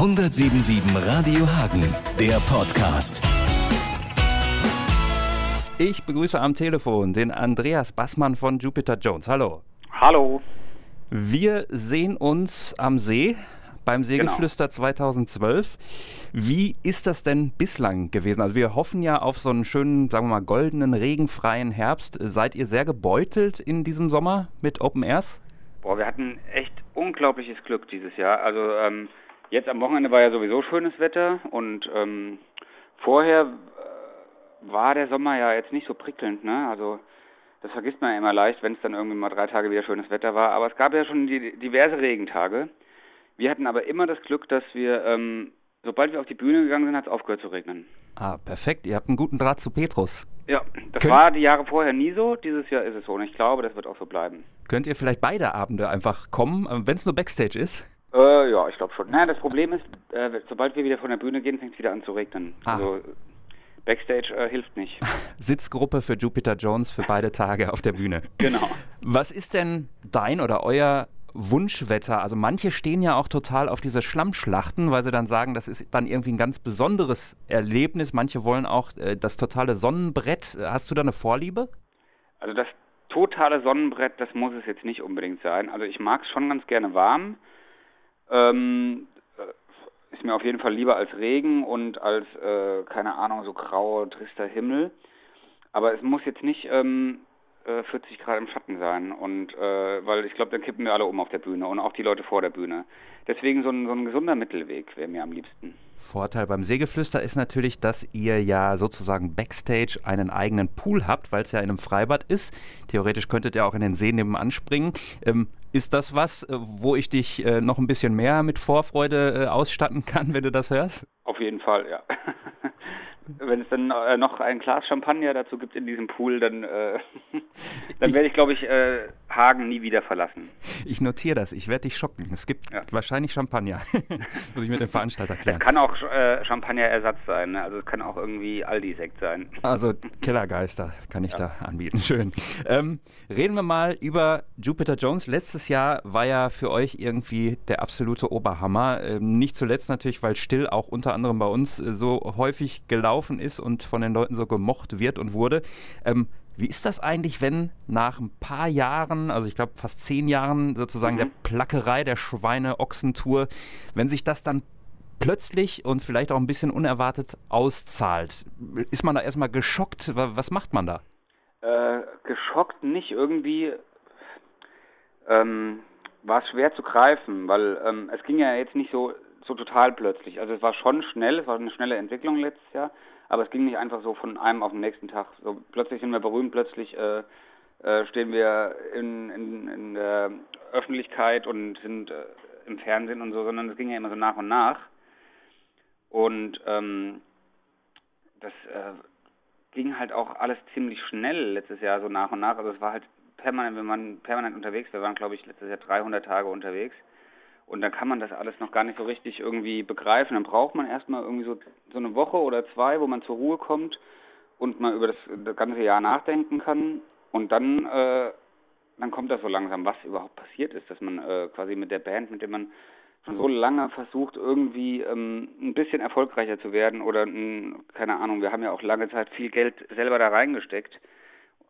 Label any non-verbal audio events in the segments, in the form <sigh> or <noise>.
177 Radio Hagen, der Podcast. Ich begrüße am Telefon den Andreas Bassmann von Jupiter Jones. Hallo. Hallo. Wir sehen uns am See beim Seegeflüster genau. 2012. Wie ist das denn bislang gewesen? Also wir hoffen ja auf so einen schönen, sagen wir mal, goldenen, regenfreien Herbst. Seid ihr sehr gebeutelt in diesem Sommer mit Open Airs? Boah, wir hatten echt unglaubliches Glück dieses Jahr. Also ähm, Jetzt am Wochenende war ja sowieso schönes Wetter und ähm, vorher äh, war der Sommer ja jetzt nicht so prickelnd, ne? Also das vergisst man ja immer leicht, wenn es dann irgendwie mal drei Tage wieder schönes Wetter war. Aber es gab ja schon die, diverse Regentage. Wir hatten aber immer das Glück, dass wir, ähm, sobald wir auf die Bühne gegangen sind, hat es aufgehört zu regnen. Ah, perfekt. Ihr habt einen guten Draht zu Petrus. Ja, das Könnt war die Jahre vorher nie so. Dieses Jahr ist es so und ich glaube, das wird auch so bleiben. Könnt ihr vielleicht beide Abende einfach kommen, äh, wenn es nur Backstage ist? Äh, ja, ich glaube schon. Naja, das Problem ist, äh, sobald wir wieder von der Bühne gehen, fängt es wieder an zu regnen. Ah. Also Backstage äh, hilft nicht. <laughs> Sitzgruppe für Jupiter Jones für beide Tage auf der Bühne. <laughs> Genau. Was ist denn dein oder euer Wunschwetter? Also manche stehen ja auch total auf diese Schlammschlachten, weil sie dann sagen, das ist dann irgendwie ein ganz besonderes Erlebnis. Manche wollen auch äh, das totale Sonnenbrett. Hast du da eine Vorliebe? Also das totale Sonnenbrett, das muss es jetzt nicht unbedingt sein. Also ich mag es schon ganz gerne warm. Ähm, äh, ist mir auf jeden Fall lieber als Regen und als, äh, keine Ahnung, so grauer, trister Himmel. Aber es muss jetzt nicht ähm, 40 äh, Grad im Schatten sein. Und äh, weil ich glaube, dann kippen wir alle um auf der Bühne und auch die Leute vor der Bühne. Deswegen so ein, so ein gesunder Mittelweg wäre mir am liebsten. Vorteil beim Seegeflüster ist natürlich, dass ihr ja sozusagen backstage einen eigenen Pool habt, weil es ja in einem Freibad ist. Theoretisch könntet ihr auch in den See nebenan springen. Ähm, ist das was, äh, wo ich dich äh, noch ein bisschen mehr mit Vorfreude äh, ausstatten kann, wenn du das hörst? Auf jeden Fall, ja. <laughs> wenn es dann noch ein Glas Champagner dazu gibt in diesem Pool, dann, äh, <laughs> dann werde ich, glaube ich, äh, Hagen nie wieder verlassen. Ich notiere das, ich werde dich schocken. Es gibt ja. wahrscheinlich Champagner. <laughs> Muss ich mit dem Veranstalter klären. Es kann auch äh, Champagner-Ersatz sein, ne? also es kann auch irgendwie Aldi-Sekt sein. Also Kellergeister kann ich ja. da anbieten. Schön. Ähm, reden wir mal über Jupiter Jones. Letztes Jahr war ja für euch irgendwie der absolute Oberhammer. Ähm, nicht zuletzt natürlich, weil Still auch unter anderem bei uns äh, so häufig gelaufen ist und von den Leuten so gemocht wird und wurde. Ähm, wie ist das eigentlich, wenn nach ein paar Jahren, also ich glaube fast zehn Jahren sozusagen mhm. der Plackerei der Schweine-Ochsentour, wenn sich das dann plötzlich und vielleicht auch ein bisschen unerwartet auszahlt? Ist man da erstmal geschockt? Was macht man da? Äh, geschockt nicht. Irgendwie ähm, war es schwer zu greifen, weil ähm, es ging ja jetzt nicht so, so total plötzlich. Also es war schon schnell, es war eine schnelle Entwicklung letztes Jahr, aber es ging nicht einfach so von einem auf den nächsten Tag. So plötzlich sind wir berühmt, plötzlich äh, äh, stehen wir in, in, in der Öffentlichkeit und sind äh, im Fernsehen und so, sondern es ging ja immer so nach und nach. Und ähm, das äh, ging halt auch alles ziemlich schnell letztes Jahr so nach und nach. Also es war halt permanent, wenn man permanent unterwegs, wir waren glaube ich letztes Jahr 300 Tage unterwegs und dann kann man das alles noch gar nicht so richtig irgendwie begreifen. Dann braucht man erstmal irgendwie so, so eine Woche oder zwei, wo man zur Ruhe kommt und mal über das, das ganze Jahr nachdenken kann. Und dann, äh, dann kommt das so langsam, was überhaupt passiert ist, dass man äh, quasi mit der Band, mit der man schon so lange versucht, irgendwie ähm, ein bisschen erfolgreicher zu werden oder, ein, keine Ahnung, wir haben ja auch lange Zeit viel Geld selber da reingesteckt,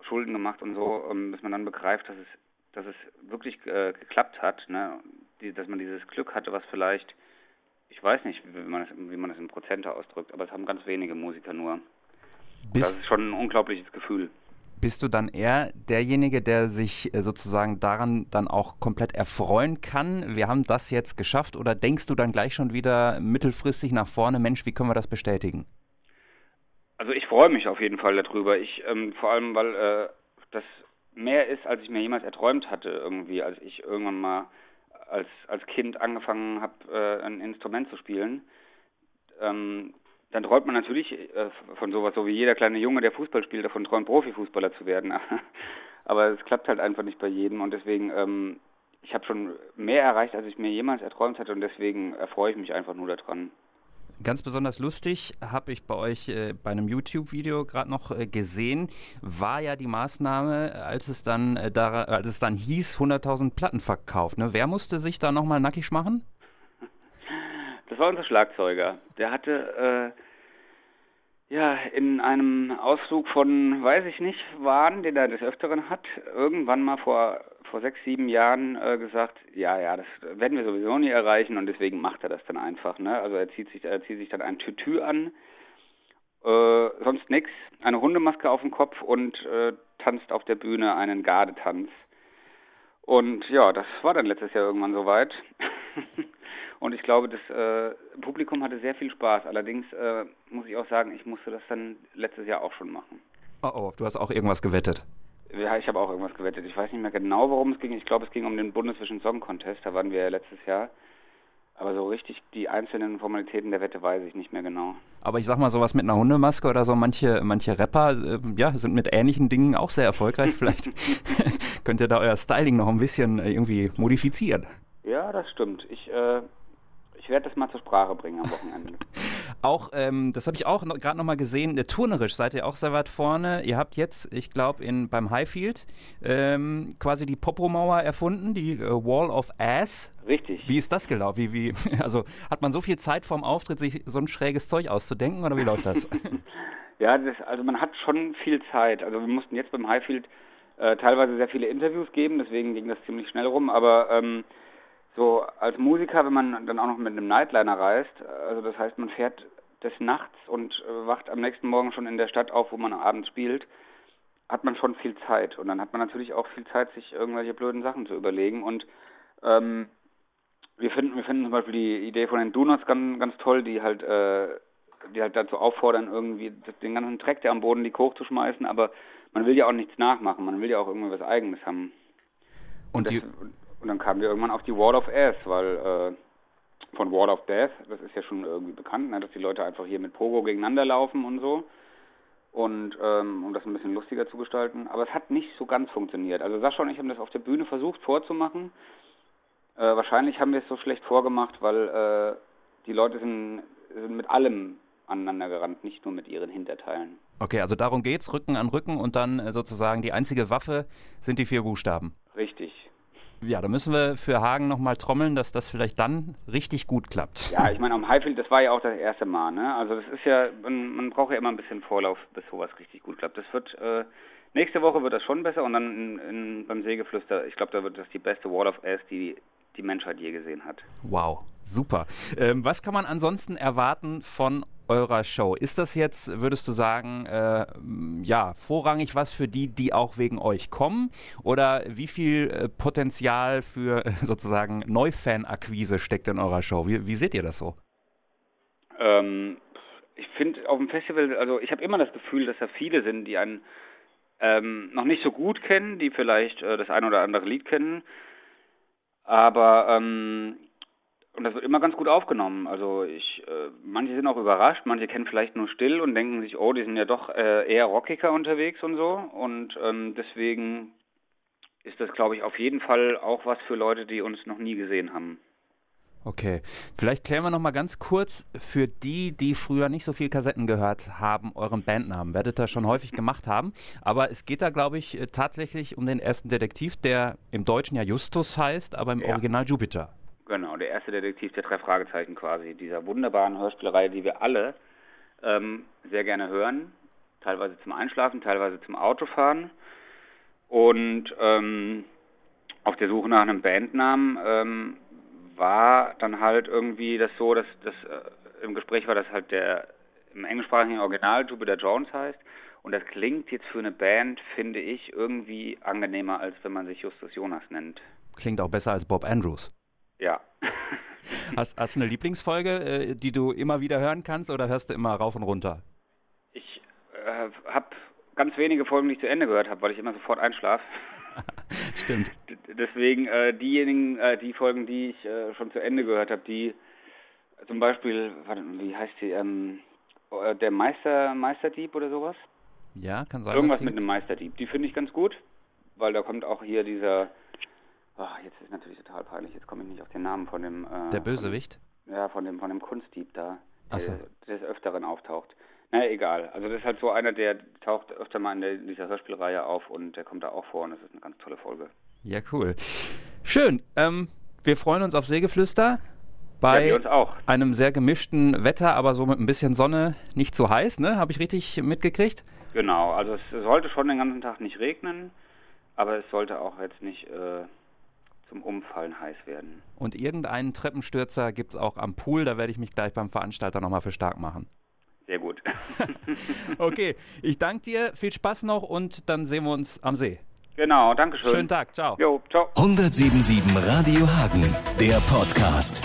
Schulden gemacht und so, ähm, bis man dann begreift, dass es, dass es wirklich äh, geklappt hat. Ne? Die, dass man dieses Glück hatte, was vielleicht, ich weiß nicht, wie man das, wie man das in Prozente ausdrückt, aber es haben ganz wenige Musiker nur. das ist schon ein unglaubliches Gefühl. Bist du dann eher derjenige, der sich äh, sozusagen daran dann auch komplett erfreuen kann? Wir haben das jetzt geschafft oder denkst du dann gleich schon wieder mittelfristig nach vorne, Mensch, wie können wir das bestätigen? Also ich freue mich auf jeden Fall darüber. Ich ähm, vor allem, weil äh, das mehr ist, als ich mir jemals erträumt hatte, irgendwie, als ich irgendwann mal als, als Kind angefangen habe, äh, ein Instrument zu spielen, ähm, dann träumt man natürlich äh, von sowas, so wie jeder kleine Junge, der Fußball spielt, davon träumt, Profifußballer zu werden. <laughs> Aber es klappt halt einfach nicht bei jedem und deswegen, ähm, ich habe schon mehr erreicht, als ich mir jemals erträumt hatte und deswegen erfreue ich mich einfach nur daran. Ganz besonders lustig habe ich bei euch äh, bei einem YouTube-Video gerade noch äh, gesehen, war ja die Maßnahme, als es dann, äh, da, als es dann hieß, 100.000 Platten verkauft. Ne? Wer musste sich da nochmal nackig machen? Das war unser Schlagzeuger. Der hatte äh, ja in einem Ausflug von, weiß ich nicht, Wahn, den er des Öfteren hat, irgendwann mal vor vor sechs, sieben Jahren äh, gesagt, ja, ja, das werden wir sowieso nie erreichen und deswegen macht er das dann einfach. Ne? Also er zieht sich, er zieht sich dann ein Tütü an, äh, sonst nix, eine Hundemaske auf dem Kopf und äh, tanzt auf der Bühne einen Gardetanz. Und ja, das war dann letztes Jahr irgendwann soweit. <laughs> und ich glaube, das äh, Publikum hatte sehr viel Spaß. Allerdings äh, muss ich auch sagen, ich musste das dann letztes Jahr auch schon machen. Oh oh, du hast auch irgendwas gewettet. Ja, ich habe auch irgendwas gewettet. Ich weiß nicht mehr genau, worum es ging. Ich glaube, es ging um den Bundesvision Song Contest. Da waren wir ja letztes Jahr. Aber so richtig die einzelnen Formalitäten der Wette weiß ich nicht mehr genau. Aber ich sag mal, sowas mit einer Hundemaske oder so, manche, manche Rapper äh, ja, sind mit ähnlichen Dingen auch sehr erfolgreich. Vielleicht <laughs> <laughs> könnt ihr da euer Styling noch ein bisschen äh, irgendwie modifizieren. Ja, das stimmt. Ich äh, werde das mal zur Sprache bringen am Wochenende. <laughs> auch, ähm, das habe ich auch noch, gerade nochmal gesehen, der turnerisch seid ihr auch sehr weit vorne. Ihr habt jetzt, ich glaube, beim Highfield ähm, quasi die Popomauer erfunden, die äh, Wall of Ass. Richtig. Wie ist das gelaufen? Wie, wie, <laughs> also hat man so viel Zeit vorm Auftritt, sich so ein schräges Zeug auszudenken oder wie läuft das? <laughs> <laughs> ja, das, also man hat schon viel Zeit. Also wir mussten jetzt beim Highfield äh, teilweise sehr viele Interviews geben, deswegen ging das ziemlich schnell rum, aber ähm, so als Musiker, wenn man dann auch noch mit einem Nightliner reist, also das heißt, man fährt des Nachts und äh, wacht am nächsten Morgen schon in der Stadt auf, wo man abends spielt, hat man schon viel Zeit. Und dann hat man natürlich auch viel Zeit, sich irgendwelche blöden Sachen zu überlegen. Und ähm, wir finden, wir finden zum Beispiel die Idee von den Donuts ganz, ganz toll, die halt, äh, die halt dazu auffordern, irgendwie den ganzen Dreck, der am Boden liegt, hochzuschmeißen. Aber man will ja auch nichts nachmachen, man will ja auch irgendwie was Eigenes haben. Und, und, die, und dann kamen wir irgendwann auf die Wall of Ass, weil äh, von Wall of Death, das ist ja schon irgendwie bekannt, ne, dass die Leute einfach hier mit Pogo gegeneinander laufen und so. Und ähm, um das ein bisschen lustiger zu gestalten. Aber es hat nicht so ganz funktioniert. Also Sascha und ich haben das auf der Bühne versucht vorzumachen. Äh, wahrscheinlich haben wir es so schlecht vorgemacht, weil äh, die Leute sind, sind mit allem aneinander gerannt, nicht nur mit ihren Hinterteilen. Okay, also darum geht's, Rücken an Rücken und dann äh, sozusagen die einzige Waffe sind die vier Buchstaben. Richtig. Ja, da müssen wir für Hagen nochmal trommeln, dass das vielleicht dann richtig gut klappt. Ja, ich meine, am Highfield, das war ja auch das erste Mal, ne? Also das ist ja, man, man braucht ja immer ein bisschen Vorlauf, bis sowas richtig gut klappt. Das wird, äh, nächste Woche wird das schon besser und dann in, in, beim Sägeflüster, ich glaube, da wird das die beste Wall of Ass, die die Menschheit je gesehen hat. Wow, super. Ähm, was kann man ansonsten erwarten von eurer Show? Ist das jetzt, würdest du sagen, äh, ja, vorrangig was für die, die auch wegen euch kommen? Oder wie viel äh, Potenzial für äh, <laughs> sozusagen Neufan-Akquise steckt in eurer Show? Wie, wie seht ihr das so? Ähm, ich finde auf dem Festival, also ich habe immer das Gefühl, dass da viele sind, die einen ähm, noch nicht so gut kennen, die vielleicht äh, das ein oder andere Lied kennen. Aber ähm, und das wird immer ganz gut aufgenommen. Also ich, äh, manche sind auch überrascht, manche kennen vielleicht nur still und denken sich, oh, die sind ja doch äh, eher rockiger unterwegs und so. Und ähm, deswegen ist das, glaube ich, auf jeden Fall auch was für Leute, die uns noch nie gesehen haben. Okay, vielleicht klären wir noch mal ganz kurz für die, die früher nicht so viel Kassetten gehört haben, euren Bandnamen. Werdet ihr schon häufig gemacht haben, aber es geht da, glaube ich, äh, tatsächlich um den ersten Detektiv, der im Deutschen ja Justus heißt, aber im ja. Original Jupiter. Genau, der erste Detektiv der drei Fragezeichen quasi, dieser wunderbaren Hörspielreihe, die wir alle ähm, sehr gerne hören, teilweise zum Einschlafen, teilweise zum Autofahren. Und ähm, auf der Suche nach einem Bandnamen ähm, war dann halt irgendwie das so, dass das äh, im Gespräch war, dass halt der im englischsprachigen Original Jupiter Jones heißt. Und das klingt jetzt für eine Band, finde ich, irgendwie angenehmer, als wenn man sich Justus Jonas nennt. Klingt auch besser als Bob Andrews. Ja. <laughs> hast, hast du eine Lieblingsfolge, äh, die du immer wieder hören kannst oder hörst du immer rauf und runter? Ich äh, habe ganz wenige Folgen, die ich zu Ende gehört habe, weil ich immer sofort einschlafe. <laughs> Stimmt. Deswegen äh, diejenigen, äh, die Folgen, die ich äh, schon zu Ende gehört habe, die zum Beispiel, warte, wie heißt die, ähm, äh, der Meister, Meisterdieb oder sowas? Ja, kann sein. Irgendwas mit einem Meisterdieb. Die finde ich ganz gut, weil da kommt auch hier dieser Ach, jetzt ist natürlich total peinlich, jetzt komme ich nicht auf den Namen von dem. Äh, der Bösewicht? Von ja, von dem, von dem Kunstdieb da. Der, so. des Öfteren auftaucht. Naja, egal. Also das ist halt so einer, der taucht öfter mal in, der, in dieser Hörspielreihe auf und der kommt da auch vor und das ist eine ganz tolle Folge. Ja, cool. Schön. Ähm, wir freuen uns auf Sägeflüster. bei ja, einem sehr gemischten Wetter, aber so mit ein bisschen Sonne nicht zu heiß, ne? Habe ich richtig mitgekriegt? Genau, also es sollte schon den ganzen Tag nicht regnen, aber es sollte auch jetzt nicht äh, zum Umfallen heiß werden. Und irgendeinen Treppenstürzer gibt es auch am Pool, da werde ich mich gleich beim Veranstalter nochmal für stark machen. Sehr gut. <laughs> <laughs> okay, ich danke dir, viel Spaß noch und dann sehen wir uns am See. Genau, danke schön. Schönen Tag, ciao. Jo, ciao. 1077 Radio Hagen, der Podcast.